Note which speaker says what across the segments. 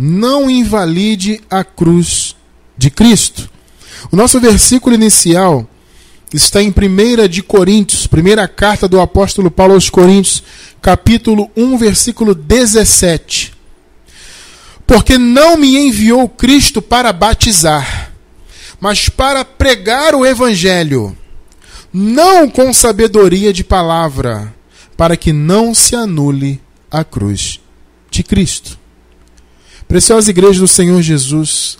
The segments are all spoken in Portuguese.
Speaker 1: não invalide a cruz de Cristo. O nosso versículo inicial está em 1 de Coríntios, primeira carta do apóstolo Paulo aos Coríntios, capítulo 1, versículo 17. Porque não me enviou Cristo para batizar, mas para pregar o evangelho, não com sabedoria de palavra, para que não se anule a cruz de Cristo. Preciosa igreja do Senhor Jesus,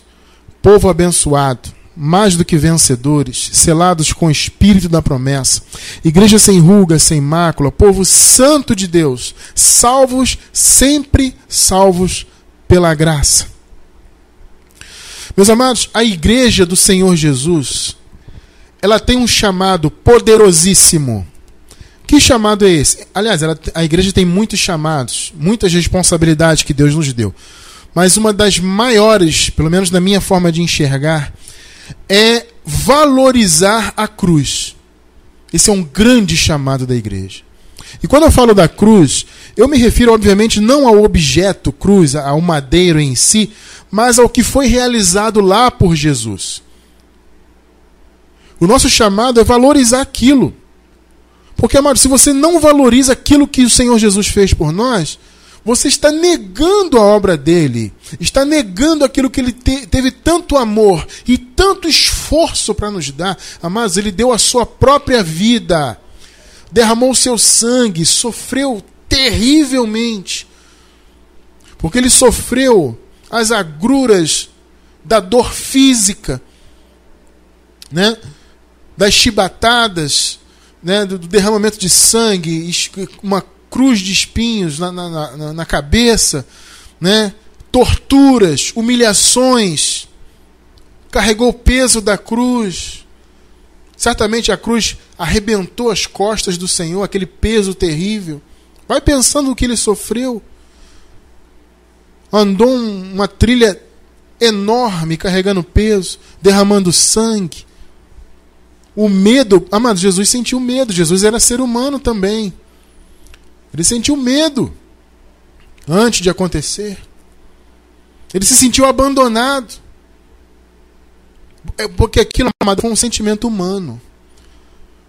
Speaker 1: povo abençoado, mais do que vencedores, selados com o espírito da promessa, igreja sem ruga, sem mácula, povo santo de Deus, salvos, sempre salvos pela graça. Meus amados, a igreja do Senhor Jesus, ela tem um chamado poderosíssimo. Que chamado é esse? Aliás, ela, a igreja tem muitos chamados, muitas responsabilidades que Deus nos deu. Mas uma das maiores, pelo menos na minha forma de enxergar, é valorizar a cruz. Esse é um grande chamado da igreja. E quando eu falo da cruz, eu me refiro, obviamente, não ao objeto cruz, ao madeiro em si, mas ao que foi realizado lá por Jesus. O nosso chamado é valorizar aquilo. Porque, amado, se você não valoriza aquilo que o Senhor Jesus fez por nós, você está negando a obra dele, está negando aquilo que ele te, teve tanto amor e tanto esforço para nos dar. Amados, ele deu a sua própria vida, derramou o seu sangue, sofreu terrivelmente, porque ele sofreu as agruras da dor física, né? das chibatadas, né? do derramamento de sangue, uma cruz de espinhos na, na, na, na cabeça, né? torturas, humilhações, carregou o peso da cruz. Certamente a cruz arrebentou as costas do Senhor, aquele peso terrível. Vai pensando no que ele sofreu. Andou uma trilha enorme, carregando peso, derramando sangue. O medo, amado, Jesus sentiu medo. Jesus era ser humano também. Ele sentiu medo antes de acontecer. Ele se sentiu abandonado. É porque aquilo amado, foi um sentimento humano.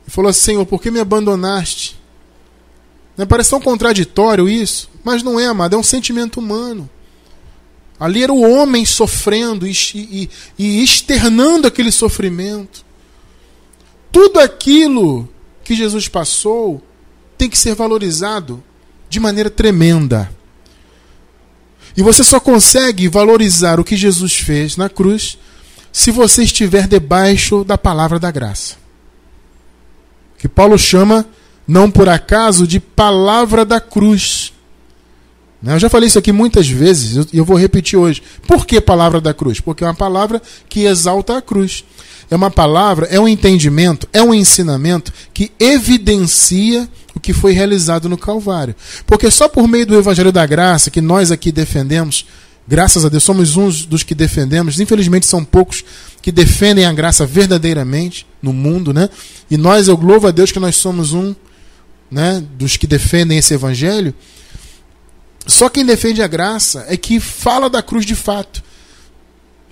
Speaker 1: Ele falou assim: Senhor, por que me abandonaste? Não parece tão contraditório isso, mas não é, amado, é um sentimento humano. Ali era o homem sofrendo e, e, e externando aquele sofrimento. Tudo aquilo que Jesus passou tem que ser valorizado de maneira tremenda. E você só consegue valorizar o que Jesus fez na cruz se você estiver debaixo da palavra da graça. Que Paulo chama, não por acaso, de palavra da cruz. Né? Eu já falei isso aqui muitas vezes e eu vou repetir hoje. Por que palavra da cruz? Porque é uma palavra que exalta a cruz é uma palavra, é um entendimento, é um ensinamento que evidencia o que foi realizado no Calvário. Porque só por meio do Evangelho da Graça, que nós aqui defendemos, graças a Deus, somos uns dos que defendemos, infelizmente são poucos que defendem a graça verdadeiramente no mundo, né? E nós, eu louvo a Deus que nós somos um né, dos que defendem esse Evangelho. Só quem defende a graça é que fala da cruz de fato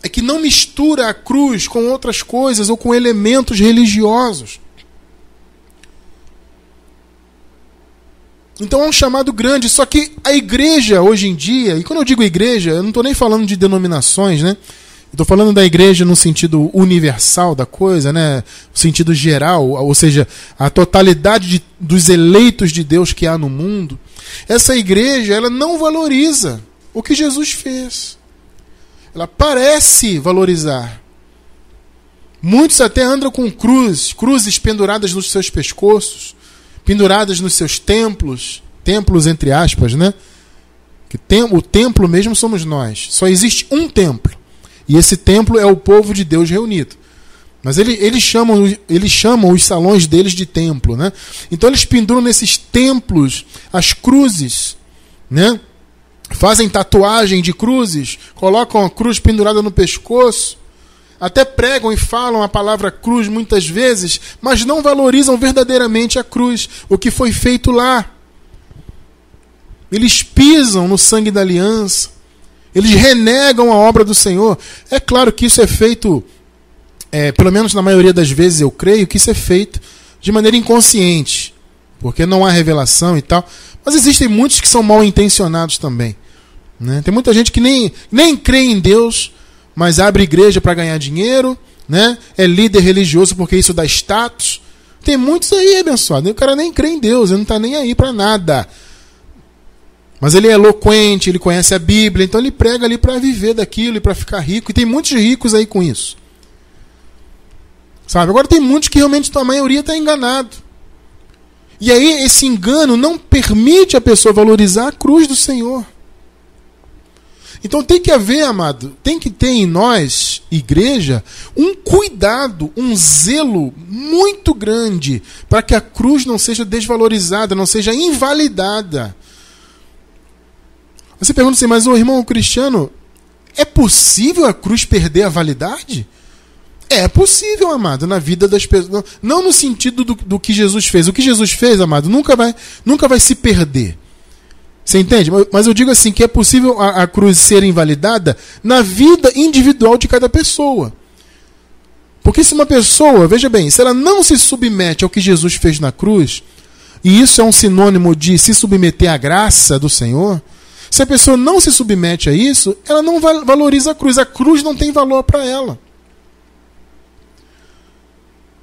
Speaker 1: é que não mistura a cruz com outras coisas ou com elementos religiosos. Então é um chamado grande, só que a igreja hoje em dia, e quando eu digo igreja, eu não estou nem falando de denominações, né? Estou falando da igreja no sentido universal da coisa, né? No sentido geral, ou seja, a totalidade de, dos eleitos de Deus que há no mundo. Essa igreja, ela não valoriza o que Jesus fez ela parece valorizar. Muitos até andam com cruzes, cruzes penduradas nos seus pescoços, penduradas nos seus templos, templos entre aspas, né? Que tem, o templo mesmo somos nós. Só existe um templo. E esse templo é o povo de Deus reunido. Mas ele, eles, chamam, eles chamam os salões deles de templo. Né? Então eles penduram nesses templos as cruzes. Né? fazem tatuagem de cruzes, colocam a cruz pendurada no pescoço, até pregam e falam a palavra cruz muitas vezes, mas não valorizam verdadeiramente a cruz, o que foi feito lá. Eles pisam no sangue da aliança, Eles renegam a obra do Senhor. É claro que isso é feito, é, pelo menos na maioria das vezes eu creio que isso é feito de maneira inconsciente, porque não há revelação e tal. Mas existem muitos que são mal intencionados também. Né? Tem muita gente que nem, nem crê em Deus, mas abre igreja para ganhar dinheiro, né? é líder religioso porque isso dá status. Tem muitos aí, abençoado. O cara nem crê em Deus, ele não está nem aí para nada. Mas ele é eloquente, ele conhece a Bíblia, então ele prega ali para viver daquilo e para ficar rico. E tem muitos ricos aí com isso. Sabe? Agora tem muitos que realmente a maioria está enganado. E aí esse engano não permite a pessoa valorizar a cruz do Senhor. Então tem que haver, amado, tem que ter em nós, igreja, um cuidado, um zelo muito grande para que a cruz não seja desvalorizada, não seja invalidada. Você pergunta assim, mas o irmão cristiano, é possível a cruz perder a validade? É possível, amado, na vida das pessoas. Não no sentido do, do que Jesus fez. O que Jesus fez, amado, nunca vai, nunca vai se perder. Você entende? Mas eu digo assim que é possível a, a cruz ser invalidada na vida individual de cada pessoa. Porque se uma pessoa, veja bem, se ela não se submete ao que Jesus fez na cruz, e isso é um sinônimo de se submeter à graça do Senhor, se a pessoa não se submete a isso, ela não valoriza a cruz. A cruz não tem valor para ela.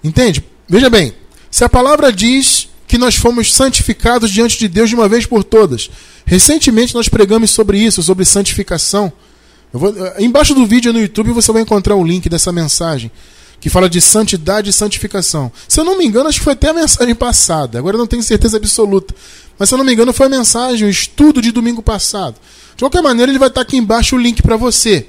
Speaker 1: Entende? Veja bem, se a palavra diz que nós fomos santificados diante de Deus de uma vez por todas, recentemente nós pregamos sobre isso, sobre santificação. Vou, eh, embaixo do vídeo no YouTube você vai encontrar o link dessa mensagem que fala de santidade e santificação. Se eu não me engano, acho que foi até a mensagem passada, agora eu não tenho certeza absoluta. Mas se eu não me engano, foi a mensagem, o estudo de domingo passado. De qualquer maneira, ele vai estar aqui embaixo o link para você.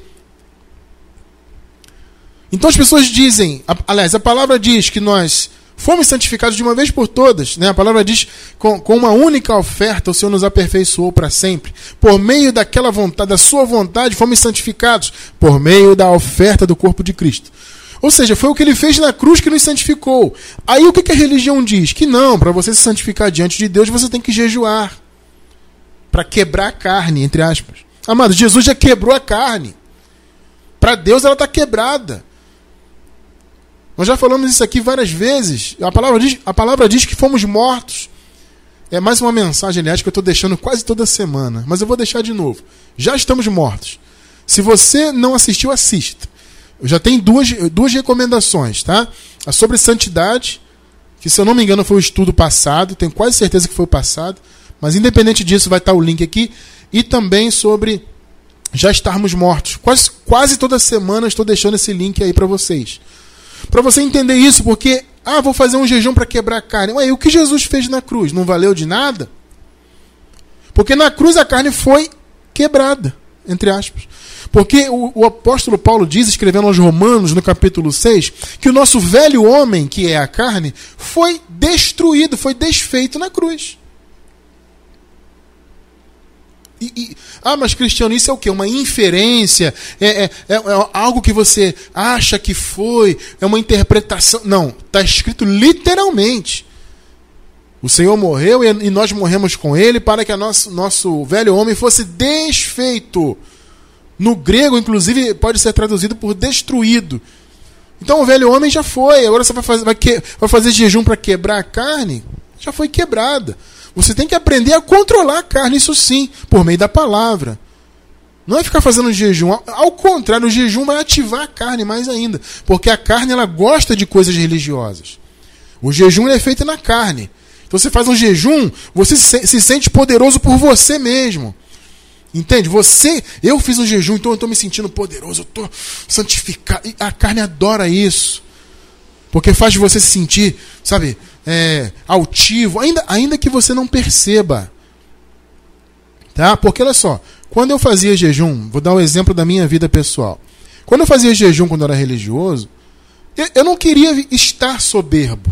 Speaker 1: Então as pessoas dizem, aliás, a palavra diz que nós fomos santificados de uma vez por todas. Né? A palavra diz com, com uma única oferta o Senhor nos aperfeiçoou para sempre. Por meio daquela vontade, da sua vontade, fomos santificados por meio da oferta do corpo de Cristo. Ou seja, foi o que ele fez na cruz que nos santificou. Aí o que, que a religião diz? Que não, para você se santificar diante de Deus, você tem que jejuar. Para quebrar a carne, entre aspas. Amado, Jesus já quebrou a carne. Para Deus ela está quebrada. Nós já falamos isso aqui várias vezes. A palavra diz, a palavra diz que fomos mortos. É mais uma mensagem, aliás, que eu estou deixando quase toda semana. Mas eu vou deixar de novo. Já estamos mortos. Se você não assistiu, assista. Eu já tenho duas, duas recomendações, tá? A sobre santidade, que se eu não me engano foi o estudo passado, tenho quase certeza que foi o passado, mas independente disso vai estar o link aqui, e também sobre já estarmos mortos. Quase, quase toda semana estou deixando esse link aí para vocês. Para você entender isso, porque, ah, vou fazer um jejum para quebrar a carne. Ué, e o que Jesus fez na cruz? Não valeu de nada? Porque na cruz a carne foi quebrada, entre aspas. Porque o, o, apóstolo Paulo diz, escrevendo aos Romanos, no capítulo 6, que o nosso velho homem, que é a carne, foi destruído, foi desfeito na cruz. E, e, ah, mas Cristiano, isso é o que? Uma inferência? É, é, é, é, algo que você acha que foi? É uma interpretação? Não, está escrito literalmente. O Senhor morreu e, e nós morremos com ele para que o nosso, nosso velho homem fosse desfeito. No grego, inclusive, pode ser traduzido por destruído. Então o velho homem já foi. Agora você vai fazer, vai que, vai fazer jejum para quebrar a carne? Já foi quebrada. Você tem que aprender a controlar a carne, isso sim, por meio da palavra. Não é ficar fazendo jejum. Ao contrário, o jejum vai ativar a carne mais ainda. Porque a carne ela gosta de coisas religiosas. O jejum é feito na carne. Então você faz um jejum, você se sente poderoso por você mesmo. Entende? Você, eu fiz um jejum, então eu estou me sentindo poderoso, eu estou santificado. E a carne adora isso. Porque faz você se sentir, sabe, é, altivo, ainda, ainda que você não perceba. Tá? Porque olha só, quando eu fazia jejum, vou dar um exemplo da minha vida pessoal. Quando eu fazia jejum quando eu era religioso, eu, eu não queria estar soberbo.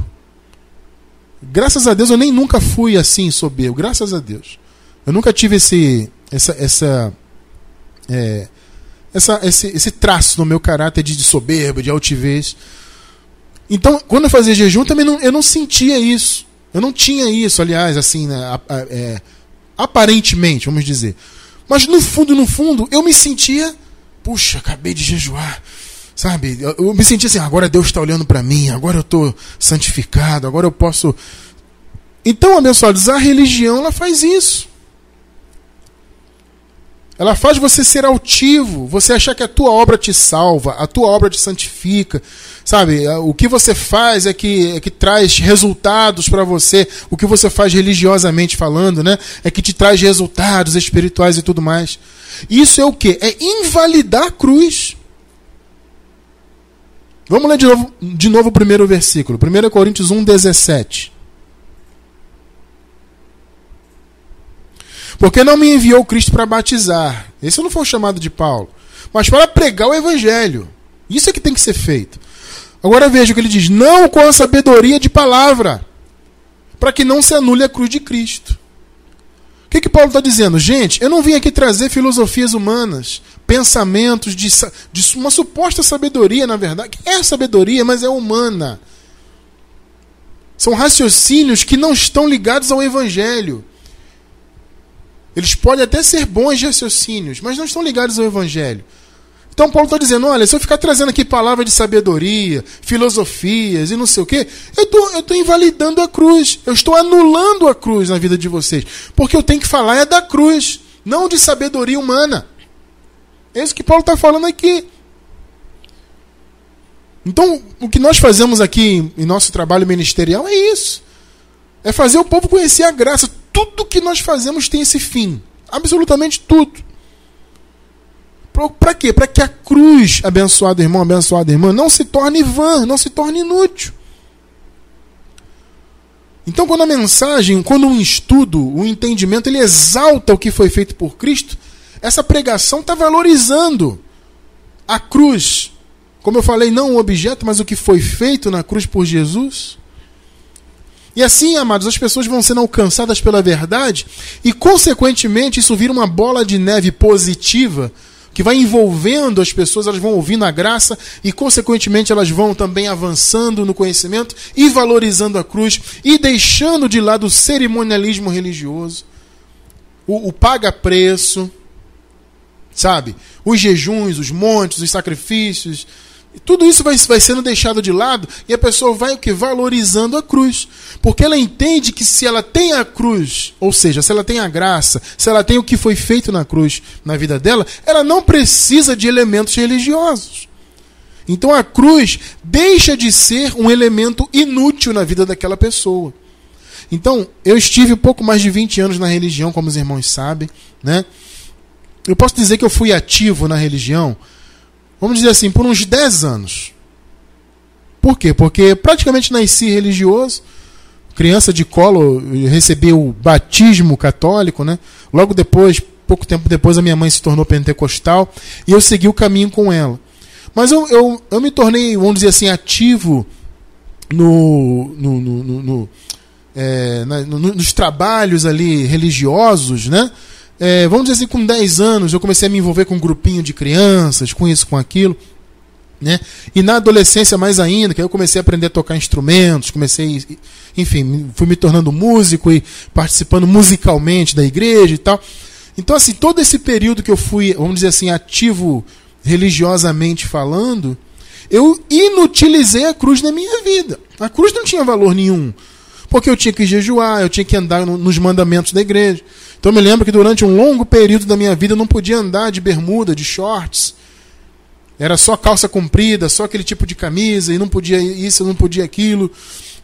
Speaker 1: Graças a Deus eu nem nunca fui assim soberbo, graças a Deus. Eu nunca tive esse essa, essa, é, essa, esse, esse traço no meu caráter de, de soberba, de altivez. Então, quando eu fazia jejum, também não, eu não sentia isso. Eu não tinha isso, aliás, assim, né, é, aparentemente, vamos dizer. Mas no fundo, no fundo, eu me sentia, puxa, acabei de jejuar. Sabe? Eu, me sentia assim, agora Deus está olhando para mim, agora eu estou santificado, agora eu posso. Então, abençoados, a religião ela faz isso. Ela faz você ser altivo, você achar que a tua obra te salva, a tua obra te santifica. Sabe, o que você faz é que, é que traz resultados para você, o que você faz religiosamente falando, né? É que te traz resultados espirituais e tudo mais. Isso é o que? É invalidar a cruz. Vamos ler de novo, de novo o primeiro versículo. 1 Coríntios 1, 17. Porque não me enviou Cristo para batizar. Esse não foi o chamado de Paulo. Mas para pregar o evangelho. Isso é que tem que ser feito. Agora veja o que ele diz: não com a sabedoria de palavra, para que não se anule a cruz de Cristo. O que, que Paulo está dizendo? Gente, eu não vim aqui trazer filosofias humanas, pensamentos de, de uma suposta sabedoria, na verdade, é sabedoria, mas é humana. São raciocínios que não estão ligados ao Evangelho. Eles podem até ser bons raciocínios, mas não estão ligados ao Evangelho. Então Paulo está dizendo: olha, se eu ficar trazendo aqui palavras de sabedoria, filosofias e não sei o quê, eu tô, estou invalidando a cruz. Eu estou anulando a cruz na vida de vocês. Porque eu tenho que falar é da cruz, não de sabedoria humana. É isso que Paulo está falando aqui. Então, o que nós fazemos aqui em nosso trabalho ministerial é isso. É fazer o povo conhecer a graça tudo que nós fazemos tem esse fim. Absolutamente tudo. Para quê? Para que a cruz, abençoado irmão, abençoada irmã, não se torne vã, não se torne inútil. Então, quando a mensagem, quando um estudo, o um entendimento, ele exalta o que foi feito por Cristo, essa pregação está valorizando a cruz. Como eu falei, não o objeto, mas o que foi feito na cruz por Jesus. E assim, amados, as pessoas vão sendo alcançadas pela verdade e, consequentemente, isso vira uma bola de neve positiva que vai envolvendo as pessoas, elas vão ouvindo a graça e, consequentemente, elas vão também avançando no conhecimento e valorizando a cruz e deixando de lado o cerimonialismo religioso, o, o paga-preço, sabe? Os jejuns, os montes, os sacrifícios, tudo isso vai, vai sendo deixado de lado e a pessoa vai o que? Valorizando a cruz. Porque ela entende que se ela tem a cruz, ou seja, se ela tem a graça, se ela tem o que foi feito na cruz na vida dela, ela não precisa de elementos religiosos. Então a cruz deixa de ser um elemento inútil na vida daquela pessoa. Então, eu estive pouco mais de 20 anos na religião, como os irmãos sabem, né? Eu posso dizer que eu fui ativo na religião vamos dizer assim, por uns 10 anos. Por quê? Porque praticamente nasci religioso, criança de colo, recebi o batismo católico, né? Logo depois, pouco tempo depois, a minha mãe se tornou pentecostal e eu segui o caminho com ela. Mas eu, eu, eu me tornei, vamos dizer assim, ativo no, no, no, no é, na, nos trabalhos ali religiosos, né? É, vamos dizer assim, com 10 anos, eu comecei a me envolver com um grupinho de crianças, com isso, com aquilo. Né? E na adolescência mais ainda, que eu comecei a aprender a tocar instrumentos, comecei, enfim, fui me tornando músico e participando musicalmente da igreja e tal. Então, assim, todo esse período que eu fui, vamos dizer assim, ativo religiosamente falando, eu inutilizei a cruz na minha vida. A cruz não tinha valor nenhum. Porque eu tinha que jejuar, eu tinha que andar nos mandamentos da igreja. Então eu me lembro que durante um longo período da minha vida eu não podia andar de bermuda, de shorts. Era só calça comprida, só aquele tipo de camisa, e não podia isso, não podia aquilo.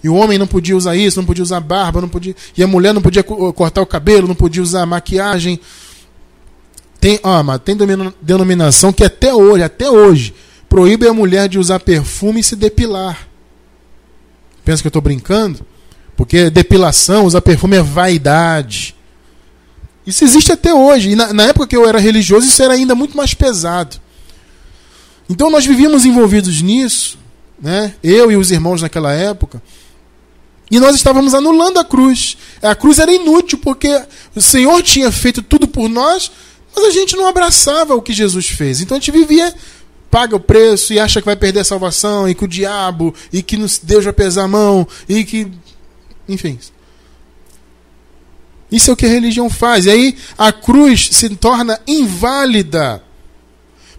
Speaker 1: E o homem não podia usar isso, não podia usar barba, não podia. E a mulher não podia cortar o cabelo, não podia usar maquiagem. Tem, ó, mas tem denominação que até hoje, até hoje, proíbe a mulher de usar perfume e se depilar. Pensa que eu estou brincando? Porque depilação, usar perfume é vaidade. Isso existe até hoje. E na, na, época que eu era religioso, isso era ainda muito mais pesado. Então nós vivíamos envolvidos nisso, né? eu e os irmãos naquela época, e nós estávamos anulando a cruz. A cruz era inútil, porque o Senhor tinha feito tudo por nós, mas a gente não abraçava o que Jesus fez. Então a gente vivia, paga o preço e acha que vai perder a salvação, e que o diabo, e que Deus vai pesar a mão, e que. Enfim. Isso é o que a religião faz. E aí a cruz se torna inválida.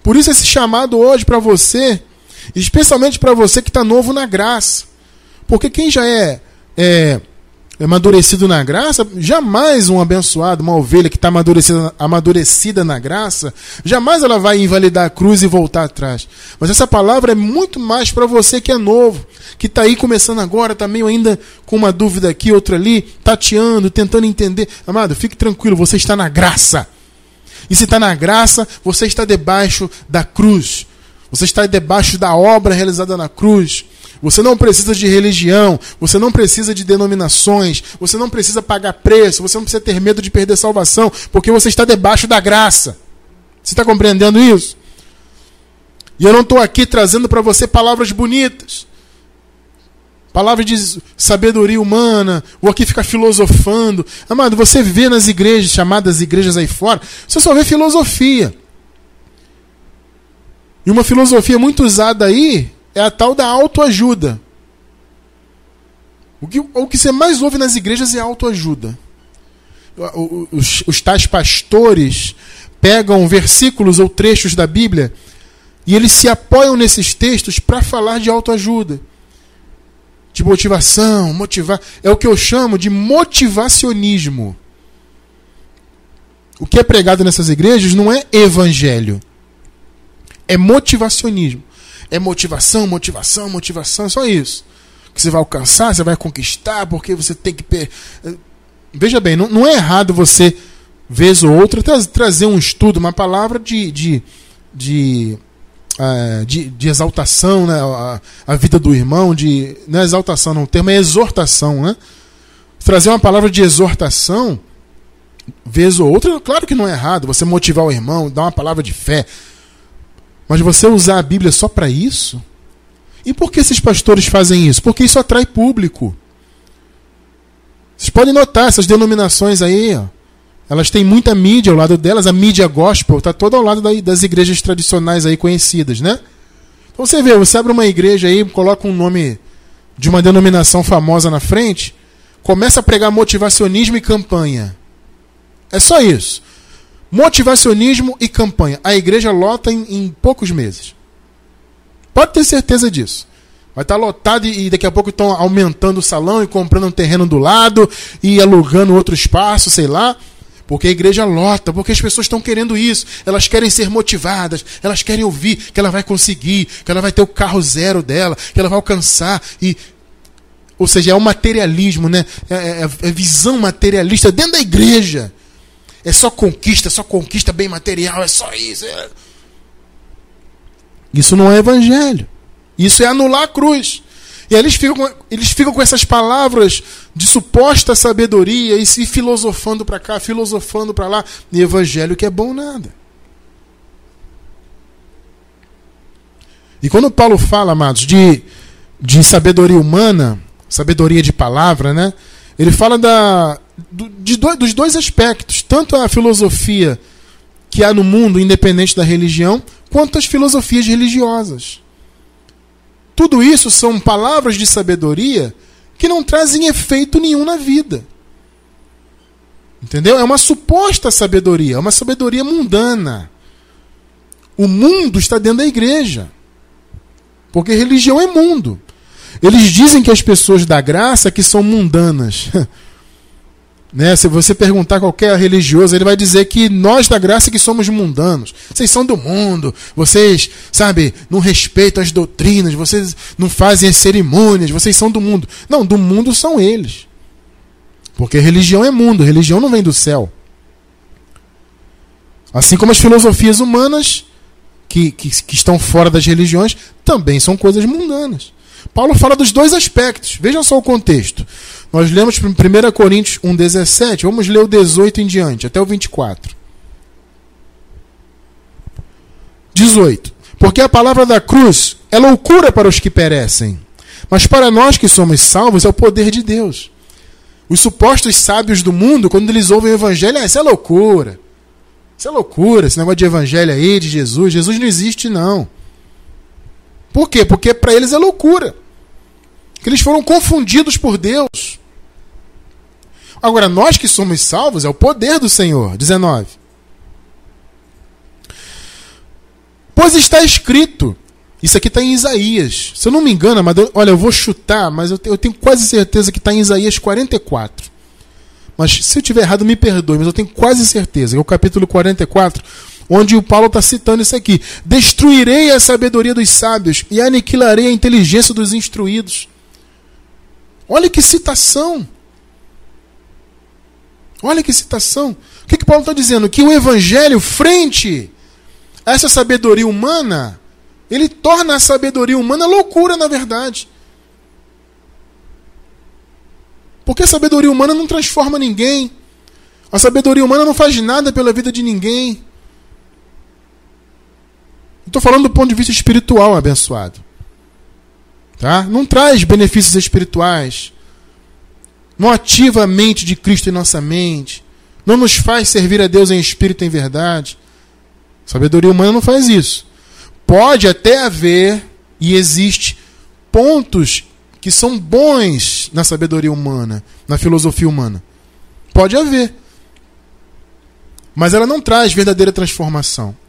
Speaker 1: Por isso esse chamado hoje para você, especialmente para você que está novo na graça. Porque quem já é, é amadurecido na graça, jamais um abençoado, uma ovelha que está amadurecida, amadurecida na graça, jamais ela vai invalidar a cruz e voltar atrás. Mas essa palavra é muito mais para você que é novo, que está aí começando agora, está meio ainda com uma dúvida aqui, outra ali, tateando, tentando entender. Amado, fique tranquilo, você está na graça. E se está na graça, você está debaixo da cruz. Você está debaixo da obra realizada na cruz. Você não precisa de religião, você não precisa de denominações, você não precisa pagar preço, você não precisa ter medo de perder salvação, porque você está debaixo da graça. Você está compreendendo isso? E eu não estou aqui trazendo para você palavras bonitas, palavras de sabedoria humana, ou aqui ficar filosofando. Amado, você vê nas igrejas, chamadas igrejas aí fora, você só vê filosofia. E uma filosofia muito usada aí é a tal da autoajuda. O que, o que você mais ouve nas igrejas é autoajuda. Os, os tais pastores pegam versículos ou trechos da Bíblia e eles se apoiam nesses textos para falar de autoajuda, de motivação, motivar. É o que eu chamo de motivacionismo. O que é pregado nessas igrejas não é evangelho, é motivacionismo. É motivação, motivação, motivação, só isso. Que você vai alcançar, você vai conquistar, porque você tem que. Veja bem, não, não é errado você, vez ou outra, tra trazer um estudo, uma palavra de, de, de Uh, de, de, exaltação, né? A, a, vida do irmão, de não é exaltação, não, o termo é exortação, né? Trazer uma palavra de exortação, vez ou outra, claro que não é errado, você motivar o irmão, dar uma palavra de fé, mas você usar a Bíblia só para isso? E por que esses pastores fazem isso? Porque isso atrai público. Vocês podem notar essas denominações aí, ó, elas têm muita mídia ao lado delas, a mídia gospel está toda ao lado das igrejas tradicionais aí conhecidas, né? Então você vê, você abre uma igreja aí, coloca um nome de uma denominação famosa na frente, começa a pregar motivacionismo e campanha. É só isso. Motivacionismo e campanha. A igreja lota em, em poucos meses. Pode ter certeza disso. Vai estar lotado e daqui a pouco estão aumentando o salão e comprando um terreno do lado e alugando outro espaço, sei lá. Porque a igreja lota, porque as pessoas estão querendo isso. Elas querem ser motivadas, elas querem ouvir que ela vai conseguir, que ela vai ter o carro zero dela, que ela vai alcançar. E, ou seja, é o materialismo, né? É, é, é visão materialista dentro da igreja. É só conquista, só conquista bem material, é só isso. É... Isso não é evangelho. Isso é anular a cruz. E eles ficam, eles ficam com essas palavras de suposta sabedoria e se filosofando para cá, filosofando para lá. E evangelho que é bom nada. E quando Paulo fala, amados, de, de sabedoria humana, sabedoria de palavra, né? Ele fala da, do, de do, dos dois aspectos, tanto a filosofia que há no mundo, independente da religião, quanto as filosofias religiosas. Tudo isso são palavras de sabedoria que não trazem efeito nenhum na vida. Entendeu? É uma suposta sabedoria, é uma sabedoria mundana. O mundo está dentro da igreja. Porque religião é mundo. Eles dizem que as pessoas da graça que são mundanas. Né? Se você perguntar qualquer religioso, ele vai dizer que nós da graça que somos mundanos. Vocês são do mundo, vocês, sabe, não respeitam as doutrinas, vocês não fazem as cerimônias, vocês são do mundo. Não, do mundo são eles. Porque religião é mundo, religião não vem do céu. Assim como as filosofias humanas, que, que, que estão fora das religiões, também são coisas mundanas. Paulo fala dos dois aspectos. Vejam só o contexto. Nós lemos 1 Coríntios 1,17. Vamos ler o 18 em diante, até o 24. 18. Porque a palavra da cruz é loucura para os que perecem, mas para nós que somos salvos é o poder de Deus. Os supostos sábios do mundo, quando eles ouvem o evangelho, ah, isso é loucura. Isso é loucura, esse negócio de evangelho aí, de Jesus. Jesus não existe, não. Por quê? Porque para eles é loucura. Que eles foram confundidos por Deus. Agora, nós que somos salvos, é o poder do Senhor. 19. Pois está escrito. Isso aqui está em Isaías. Se eu não me engano, mas olha, eu vou chutar, mas eu tenho, eu tenho quase certeza que está em Isaías 44. Mas se eu tiver errado, me perdoe, mas eu tenho quase certeza. É o capítulo 44, onde o Paulo está citando isso aqui: Destruirei a sabedoria dos sábios e aniquilarei a inteligência dos instruídos. Olha que citação! Olha que citação! O que, que Paulo está dizendo? Que o evangelho, frente a essa sabedoria humana, ele torna a sabedoria humana loucura, na verdade. Porque a sabedoria humana não transforma ninguém. A sabedoria humana não faz nada pela vida de ninguém. Estou falando do ponto de vista espiritual, abençoado. Tá? Não traz benefícios espirituais. Não ativa a mente de Cristo em nossa mente. Não nos faz servir a Deus em espírito e em verdade. sabedoria humana não faz isso. Pode até haver e existe pontos que são bons na sabedoria humana, na filosofia humana. Pode haver. Mas ela não traz verdadeira transformação.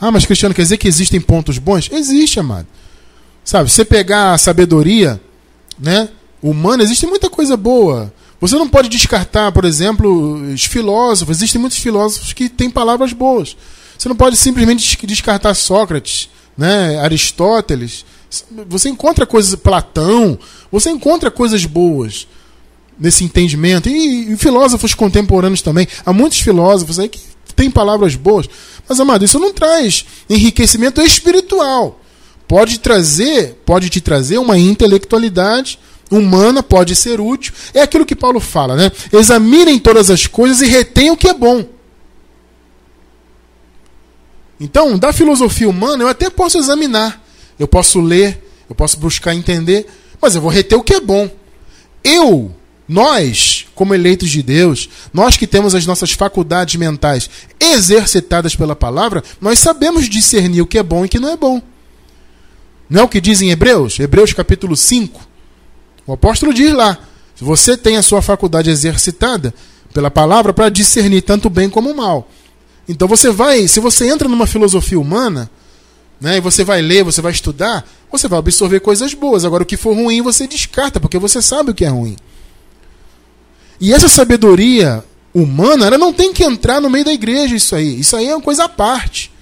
Speaker 1: Ah, mas Cristiano, quer dizer que existem pontos bons? Existe, amado. Sabe, você pegar a sabedoria né, humana, existe muita coisa boa. Você não pode descartar, por exemplo, os filósofos. Existem muitos filósofos que têm palavras boas. Você não pode simplesmente descartar Sócrates, né, Aristóteles. Você encontra coisas, Platão, você encontra coisas boas nesse entendimento. E, e, filósofos contemporâneos também. Há muitos filósofos aí que têm palavras boas. Mas, amado, isso não traz enriquecimento espiritual. Pode trazer, pode te trazer uma intelectualidade humana, pode ser útil. É aquilo que Paulo fala, né? Examinem todas as coisas e retenham o que é bom. Então, da filosofia humana, eu até posso examinar eu posso ler, eu posso buscar entender, mas eu vou reter o que é bom. Eu, nós, como eleitos de Deus, nós que temos as nossas faculdades mentais exercitadas pela palavra, nós sabemos discernir o que é bom e o que não é bom. Não é o que diz em Hebreus? Hebreus capítulo 5. O apóstolo diz lá: se você tem a sua faculdade exercitada pela palavra para discernir tanto o bem como o mal. Então você vai, se você entra numa filosofia humana, né, e você vai ler, você vai estudar, você vai absorver coisas boas. Agora, o que for ruim, você descarta, porque você sabe o que é ruim. E essa sabedoria humana, ela não tem que entrar no meio da igreja, isso aí. Isso aí é uma coisa à parte.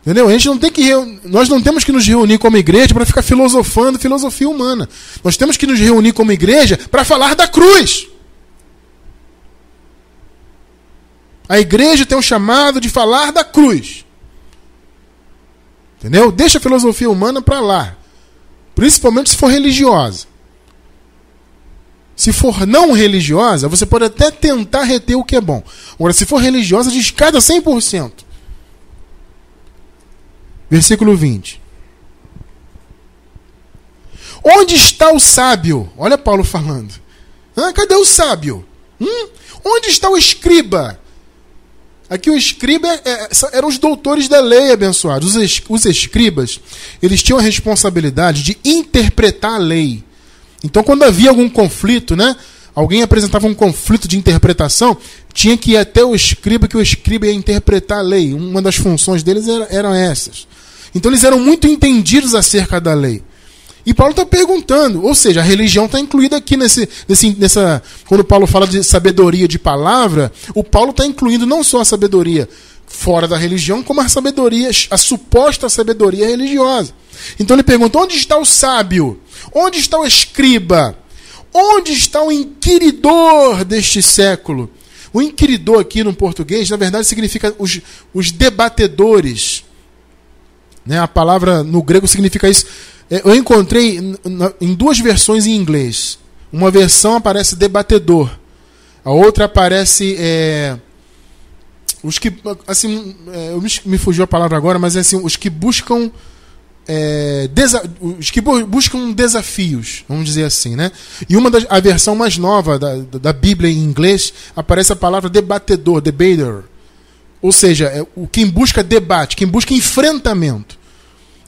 Speaker 1: Entendeu? A gente não tem que nós não temos que nos reunir como igreja para ficar filosofando filosofia humana. Nós temos que nos reunir como igreja para falar da cruz. A igreja tem um chamado de falar da cruz. Entendeu? Deixa a filosofia humana para lá. Principalmente se for religiosa. Se for não religiosa, você pode até tentar reter o que é bom. Agora, se for religiosa, descarta 100%. Versículo 20. Onde está o sábio? Olha Paulo falando. Ah, cadê o sábio? Hum? Onde está o escriba? Aqui o escriba é, é eram os doutores da lei abençoados. Os, os escribas, eles tinham a responsabilidade de interpretar a lei. Então, quando havia algum conflito, né? Alguém apresentava um conflito de interpretação, tinha que ir até o escriba, que o escriba ia interpretar a lei. Uma das funções deles era, eram essas. Então, eles eram muito entendidos acerca da lei. E Paulo está perguntando, ou seja, a religião está incluída aqui nesse, nesse, nessa. Quando Paulo fala de sabedoria de palavra, o Paulo está incluindo não só a sabedoria fora da religião, como a sabedoria, a suposta sabedoria religiosa. Então ele pergunta: onde está o sábio? Onde está o escriba? Onde está o inquiridor deste século? O inquiridor aqui no português, na verdade, significa os, os debatedores. Né? A palavra no grego significa isso é, eu encontrei em duas versões em inglês. Uma versão aparece debatedor, a outra aparece é, os que assim é, me, fugiu a palavra agora, mas é assim os que buscam é, os que buscam desafios, vamos dizer assim, né? E uma das, a versão mais nova da, da Bíblia em inglês aparece a palavra debatedor, debater, ou seja, é, o quem busca debate, quem busca enfrentamento.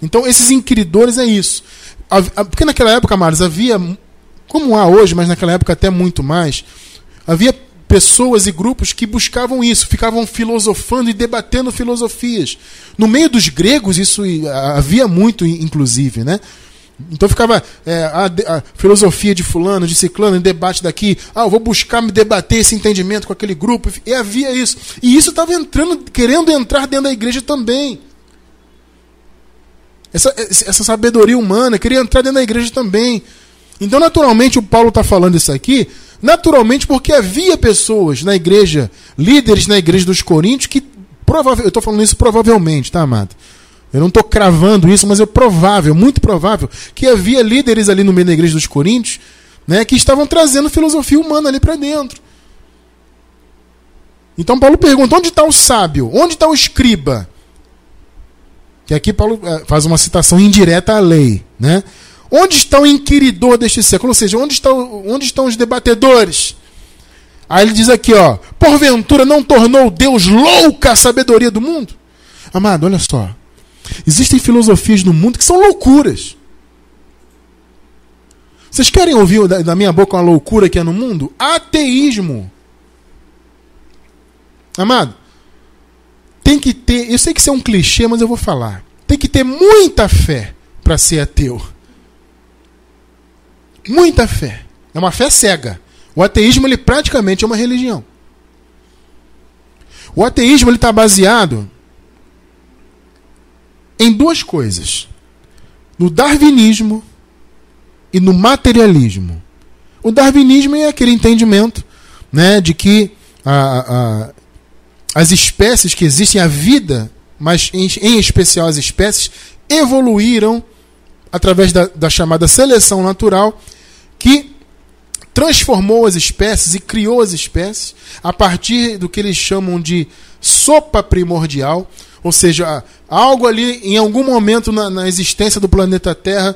Speaker 1: Então, esses inquiridores é isso. Porque naquela época, Maris, havia como há hoje, mas naquela época até muito mais, havia pessoas e grupos que buscavam isso, ficavam filosofando e debatendo filosofias. No meio dos gregos, isso havia muito, inclusive, né? Então ficava é, a, a, filosofia de fulano, de ciclano, em debate daqui. Ah, eu vou buscar me debater esse entendimento com aquele grupo. E havia isso. E isso estava entrando, querendo entrar dentro da igreja também. Essa, essa sabedoria humana queria entrar dentro da igreja também. Então, naturalmente, o Paulo está falando isso aqui, naturalmente porque havia pessoas na igreja, líderes na igreja dos Coríntios, que provavelmente, eu estou falando isso provavelmente, tá, amado? Eu não estou cravando isso, mas é provável, muito provável, que havia líderes ali no meio da igreja dos Coríntios né, que estavam trazendo filosofia humana ali para dentro. Então Paulo pergunta: onde está o sábio? Onde está o escriba? Que aqui Paulo eh, faz uma citação indireta à lei. Né? Onde está o inquiridor deste século? Ou seja, onde, está, onde estão os debatedores? Aí ele diz aqui, ó, porventura não tornou Deus louca a sabedoria do mundo? Amado, olha só. Existem filosofias no mundo que são loucuras. Vocês querem ouvir da minha boca uma loucura que é no mundo? Ateísmo. Amado, tem que ter. Eu sei que isso é um clichê, mas eu vou falar. Tem que ter muita fé para ser ateu. Muita fé. É uma fé cega. O ateísmo ele praticamente é uma religião. O ateísmo ele está baseado em duas coisas: no darwinismo e no materialismo. O darwinismo é aquele entendimento né, de que a, a, as espécies que existem, a vida, mas em, em especial as espécies, evoluíram através da, da chamada seleção natural, que transformou as espécies e criou as espécies a partir do que eles chamam de sopa primordial, ou seja, algo ali, em algum momento na, na existência do planeta Terra,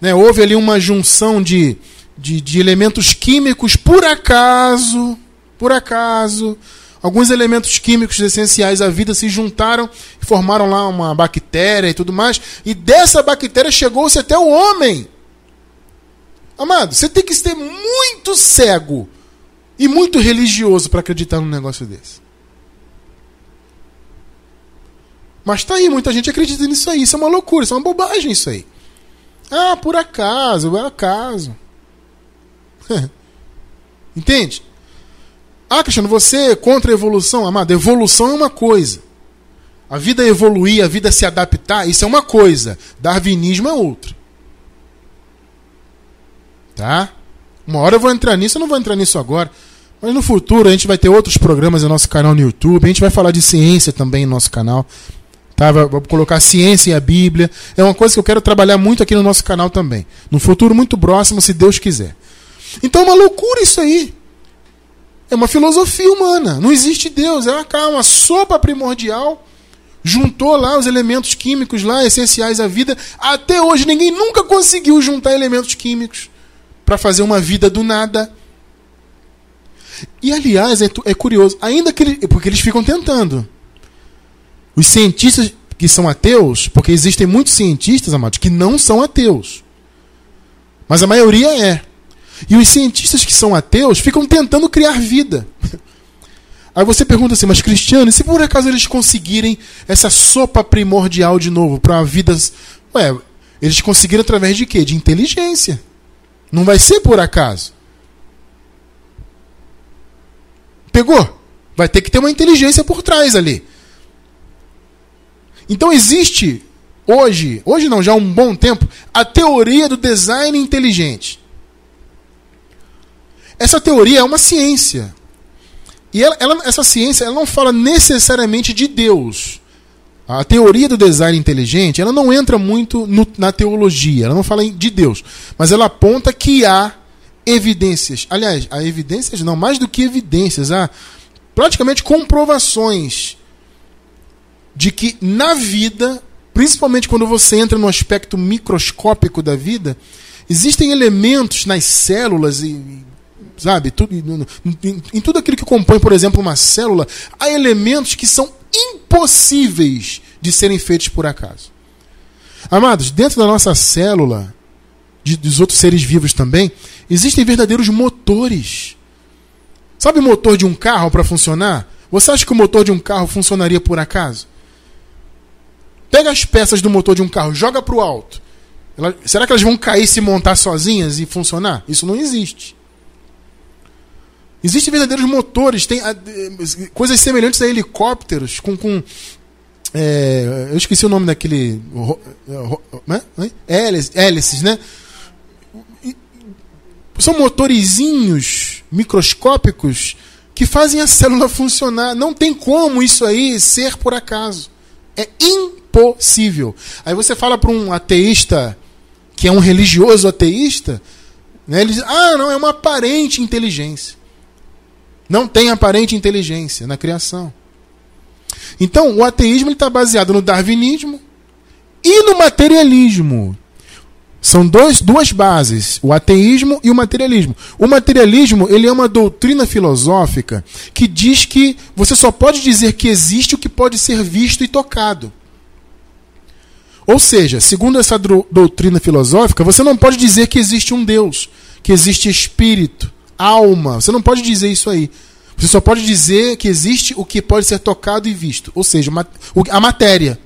Speaker 1: né, houve ali uma junção de, de, de elementos químicos, por acaso, por acaso, alguns elementos químicos essenciais à vida se juntaram e formaram lá uma bactéria e tudo mais, e dessa bactéria chegou-se até o homem. Amado, você tem que ser muito cego e muito religioso para acreditar num negócio desse. Mas tá aí, muita gente acredita nisso aí. Isso é uma loucura, isso é uma bobagem isso aí. Ah, por acaso, é acaso. Entende? Ah, Cristiano, você é contra a evolução? Amado, evolução é uma coisa. A vida evoluir, a vida se adaptar, isso é uma coisa. Darwinismo é outra. Tá? Uma hora eu vou entrar nisso, eu não vou entrar nisso agora. Mas no futuro a gente vai ter outros programas no nosso canal no YouTube. A gente vai falar de ciência também no nosso canal. Tá? Vou colocar ciência e a Bíblia. É uma coisa que eu quero trabalhar muito aqui no nosso canal também. No futuro muito próximo, se Deus quiser. Então é uma loucura isso aí. É uma filosofia humana. Não existe Deus. É uma, uma sopa primordial. Juntou lá os elementos químicos lá, essenciais à vida. Até hoje ninguém nunca conseguiu juntar elementos químicos para fazer uma vida do nada. E aliás, é, é curioso, ainda que ele, porque eles ficam tentando. Os cientistas que são ateus, porque existem muitos cientistas, amados, que não são ateus. Mas a maioria é. E os cientistas que são ateus ficam tentando criar vida. Aí você pergunta assim, mas Cristiano, e se por acaso eles conseguirem essa sopa primordial de novo para a vida. Ué, eles conseguiram através de quê? De inteligência. Não vai ser por acaso. Pegou? Vai ter que ter uma inteligência por trás ali. Então existe hoje, hoje não, já há um bom tempo, a teoria do design inteligente. Essa teoria é uma ciência. E ela, ela, essa ciência ela não fala necessariamente de Deus. A teoria do design inteligente ela não entra muito no, na teologia, ela não fala de Deus, mas ela aponta que há evidências. Aliás, há evidências não, mais do que evidências, há praticamente comprovações de que na vida, principalmente quando você entra no aspecto microscópico da vida, existem elementos nas células e sabe, tudo, em, em tudo aquilo que compõe, por exemplo, uma célula, há elementos que são impossíveis de serem feitos por acaso. Amados, dentro da nossa célula, de, dos outros seres vivos também, existem verdadeiros motores. Sabe o motor de um carro para funcionar? Você acha que o motor de um carro funcionaria por acaso? Pega as peças do motor de um carro, joga para o alto. Ela, será que elas vão cair se montar sozinhas e funcionar? Isso não existe. Existem verdadeiros motores, tem a, coisas semelhantes a helicópteros com, com é, eu esqueci o nome daquele. Né? Hélices, né? São motorizinhos microscópicos que fazem a célula funcionar. Não tem como isso aí ser por acaso. É impossível. Aí você fala para um ateísta, que é um religioso ateísta, né, ele diz: ah, não, é uma aparente inteligência. Não tem aparente inteligência na criação. Então, o ateísmo está baseado no darwinismo e no materialismo. São dois, duas bases, o ateísmo e o materialismo. O materialismo ele é uma doutrina filosófica que diz que você só pode dizer que existe o que pode ser visto e tocado. Ou seja, segundo essa doutrina filosófica, você não pode dizer que existe um Deus, que existe espírito, alma. Você não pode dizer isso aí. Você só pode dizer que existe o que pode ser tocado e visto, ou seja, a matéria.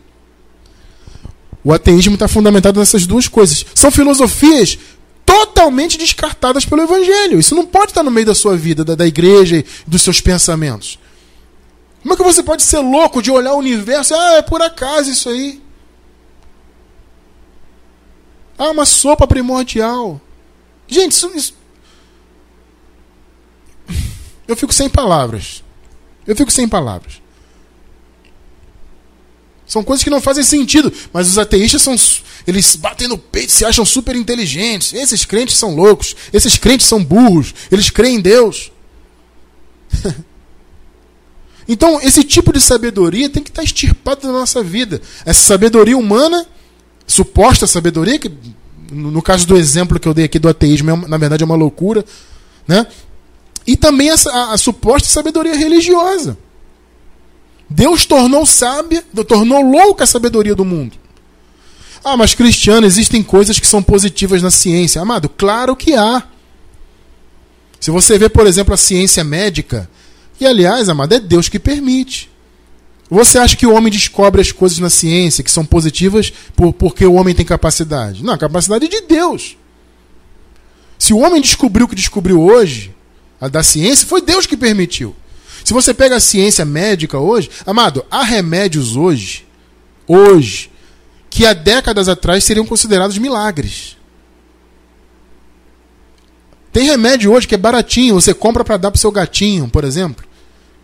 Speaker 1: O ateísmo está fundamentado nessas duas coisas. São filosofias totalmente descartadas pelo Evangelho. Isso não pode estar no meio da sua vida, da, da igreja e dos seus pensamentos. Como é que você pode ser louco de olhar o universo? Ah, é por acaso isso aí. Ah, uma sopa primordial. Gente, isso, isso eu fico sem palavras. Eu fico sem palavras. São coisas que não fazem sentido, mas os ateístas são eles batem no peito, se acham super inteligentes. Esses crentes são loucos, esses crentes são burros, eles creem em Deus. então, esse tipo de sabedoria tem que estar extirpado da nossa vida. Essa sabedoria humana, suposta sabedoria, que no caso do exemplo que eu dei aqui do ateísmo, é, na verdade é uma loucura, né? E também a, a, a suposta sabedoria religiosa. Deus tornou sábia, tornou louca a sabedoria do mundo. Ah, mas cristiano, existem coisas que são positivas na ciência. Amado, claro que há. Se você vê, por exemplo, a ciência médica, e aliás, amado, é Deus que permite. Você acha que o homem descobre as coisas na ciência que são positivas por, porque o homem tem capacidade? Não, a capacidade é de Deus. Se o homem descobriu o que descobriu hoje, a da ciência, foi Deus que permitiu. Se você pega a ciência médica hoje, amado, há remédios hoje, hoje, que há décadas atrás seriam considerados milagres. Tem remédio hoje que é baratinho, você compra para dar para seu gatinho, por exemplo,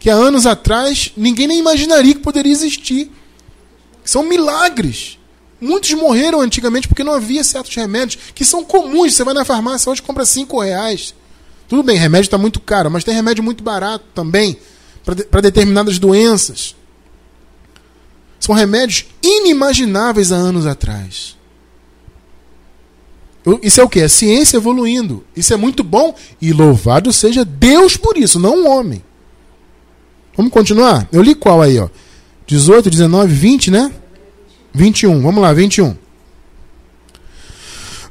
Speaker 1: que há anos atrás ninguém nem imaginaria que poderia existir. São milagres. Muitos morreram antigamente porque não havia certos remédios que são comuns. Você vai na farmácia hoje compra cinco reais. Tudo bem, remédio está muito caro, mas tem remédio muito barato também para determinadas doenças. São remédios inimagináveis há anos atrás. Isso é o que? É ciência evoluindo. Isso é muito bom e louvado seja Deus por isso, não o homem. Vamos continuar? Eu li qual aí, ó? 18, 19, 20, né? 21. Vamos lá, 21.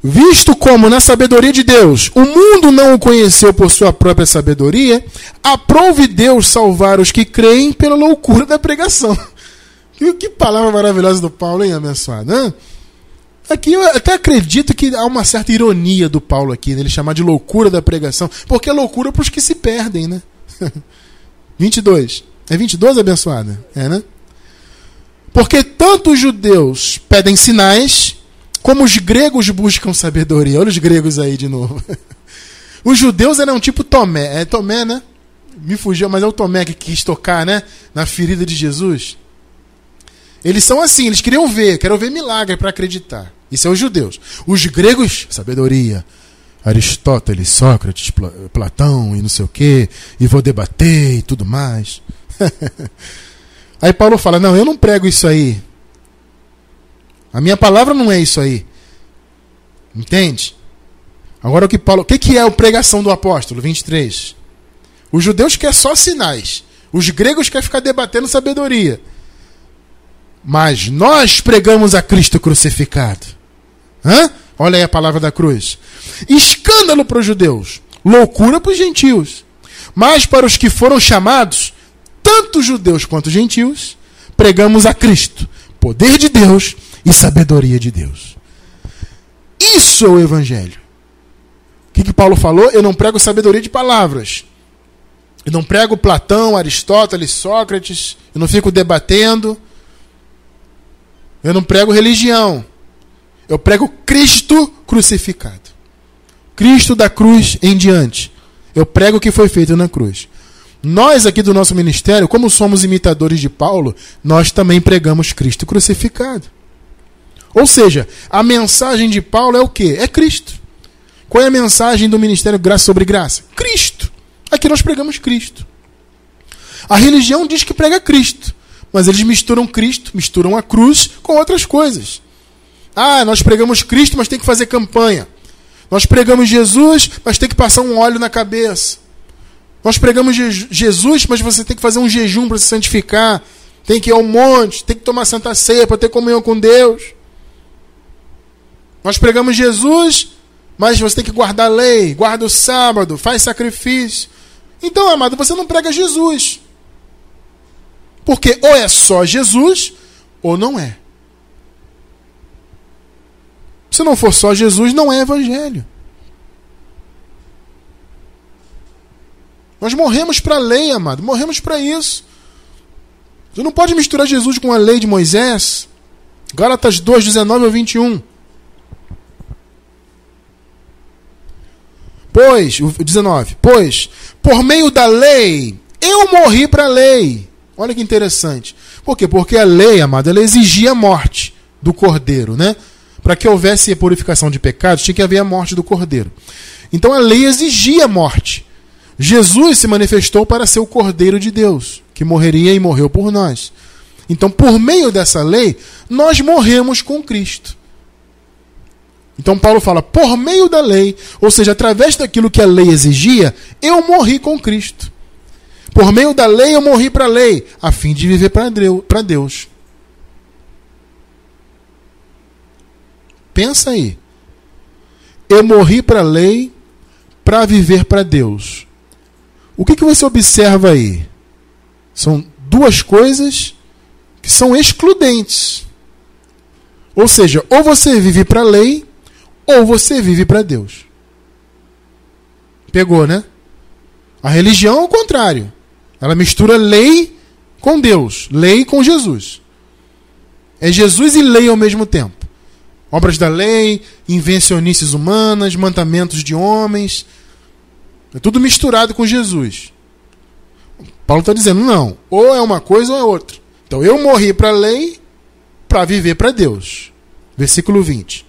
Speaker 1: Visto como, na sabedoria de Deus, o mundo não o conheceu por sua própria sabedoria, aprove Deus salvar os que creem pela loucura da pregação. Que, palavra maravilhosa do Paulo, hein, abençoado? Aqui eu até acredito que há uma certa ironia do Paulo aqui, né? ele chamar de loucura da pregação, porque é loucura para os que se perdem, né? 22. É 22, abençoada? É, né? Porque tanto os judeus pedem sinais, como os gregos buscam sabedoria. Olha os gregos aí de novo. Os judeus eram tipo Tomé. É Tomé, né? Me fugiu, mas é o Tomé que quis tocar, né? Na ferida de Jesus. Eles são assim, eles queriam ver, queriam ver milagre para acreditar. Isso é os judeus. Os gregos, sabedoria. Aristóteles, Sócrates, Platão e não sei o quê, e vou debater e tudo mais. aí Paulo fala: Não, eu não prego isso aí. A minha palavra não é isso aí. Entende? Agora o que Paulo. O que, é a pregação do apóstolo? 23. Os judeus querem só sinais. Os gregos querem ficar debatendo sabedoria. Mas nós pregamos a Cristo crucificado. Hã? Olha aí a palavra da cruz. Escândalo para os judeus, loucura para os gentios. Mas para os que foram chamados, tanto judeus quanto gentios, pregamos a Cristo, poder de Deus e sabedoria de Deus. Isso é o Evangelho. O que, que Paulo falou? Eu não prego sabedoria de palavras. Eu não prego Platão, Aristóteles, Sócrates. Eu não fico debatendo. Eu não prego religião. Eu prego Cristo crucificado. Cristo da cruz em diante. Eu prego o que foi feito na cruz. Nós aqui do nosso ministério, como somos imitadores de Paulo, nós também pregamos Cristo crucificado. Ou seja, a mensagem de Paulo é o quê? É Cristo. Qual é a mensagem do ministério Graça sobre Graça? Cristo. Aqui nós pregamos Cristo. A religião diz que prega Cristo, mas eles misturam Cristo, misturam a cruz com outras coisas. Ah, nós pregamos Cristo, mas tem que fazer campanha. Nós pregamos Jesus, mas tem que passar um óleo na cabeça. Nós pregamos Jesus, mas você tem que fazer um jejum para se santificar. Tem que ir ao monte, tem que tomar santa ceia para ter comunhão com Deus. Nós pregamos Jesus, mas você tem que guardar a lei, guarda o sábado, faz sacrifício. Então, amado, você não prega Jesus. Porque ou é só Jesus, ou não é. Se não for só Jesus, não é evangelho. Nós morremos para a lei, amado. Morremos para isso. Você não pode misturar Jesus com a lei de Moisés. Gálatas 2, 19 ao 21. Pois, o 19, pois, por meio da lei, eu morri para a lei. Olha que interessante. Por quê? Porque a lei, amado, ela exigia a morte do cordeiro, né? Para que houvesse purificação de pecados, tinha que haver a morte do cordeiro. Então a lei exigia a morte. Jesus se manifestou para ser o cordeiro de Deus, que morreria e morreu por nós. Então, por meio dessa lei, nós morremos com Cristo. Então Paulo fala, por meio da lei, ou seja, através daquilo que a lei exigia, eu morri com Cristo. Por meio da lei eu morri para a lei, a fim de viver para Deus. Pensa aí. Eu morri para a lei para viver para Deus. O que, que você observa aí? São duas coisas que são excludentes. Ou seja, ou você vive para a lei, ou você vive para Deus. Pegou, né? A religião é o contrário. Ela mistura lei com Deus, lei com Jesus. É Jesus e lei ao mesmo tempo. Obras da lei, invencionices humanas, mandamentos de homens. É tudo misturado com Jesus. Paulo está dizendo, não, ou é uma coisa ou é outra. Então eu morri para a lei para viver para Deus. Versículo 20.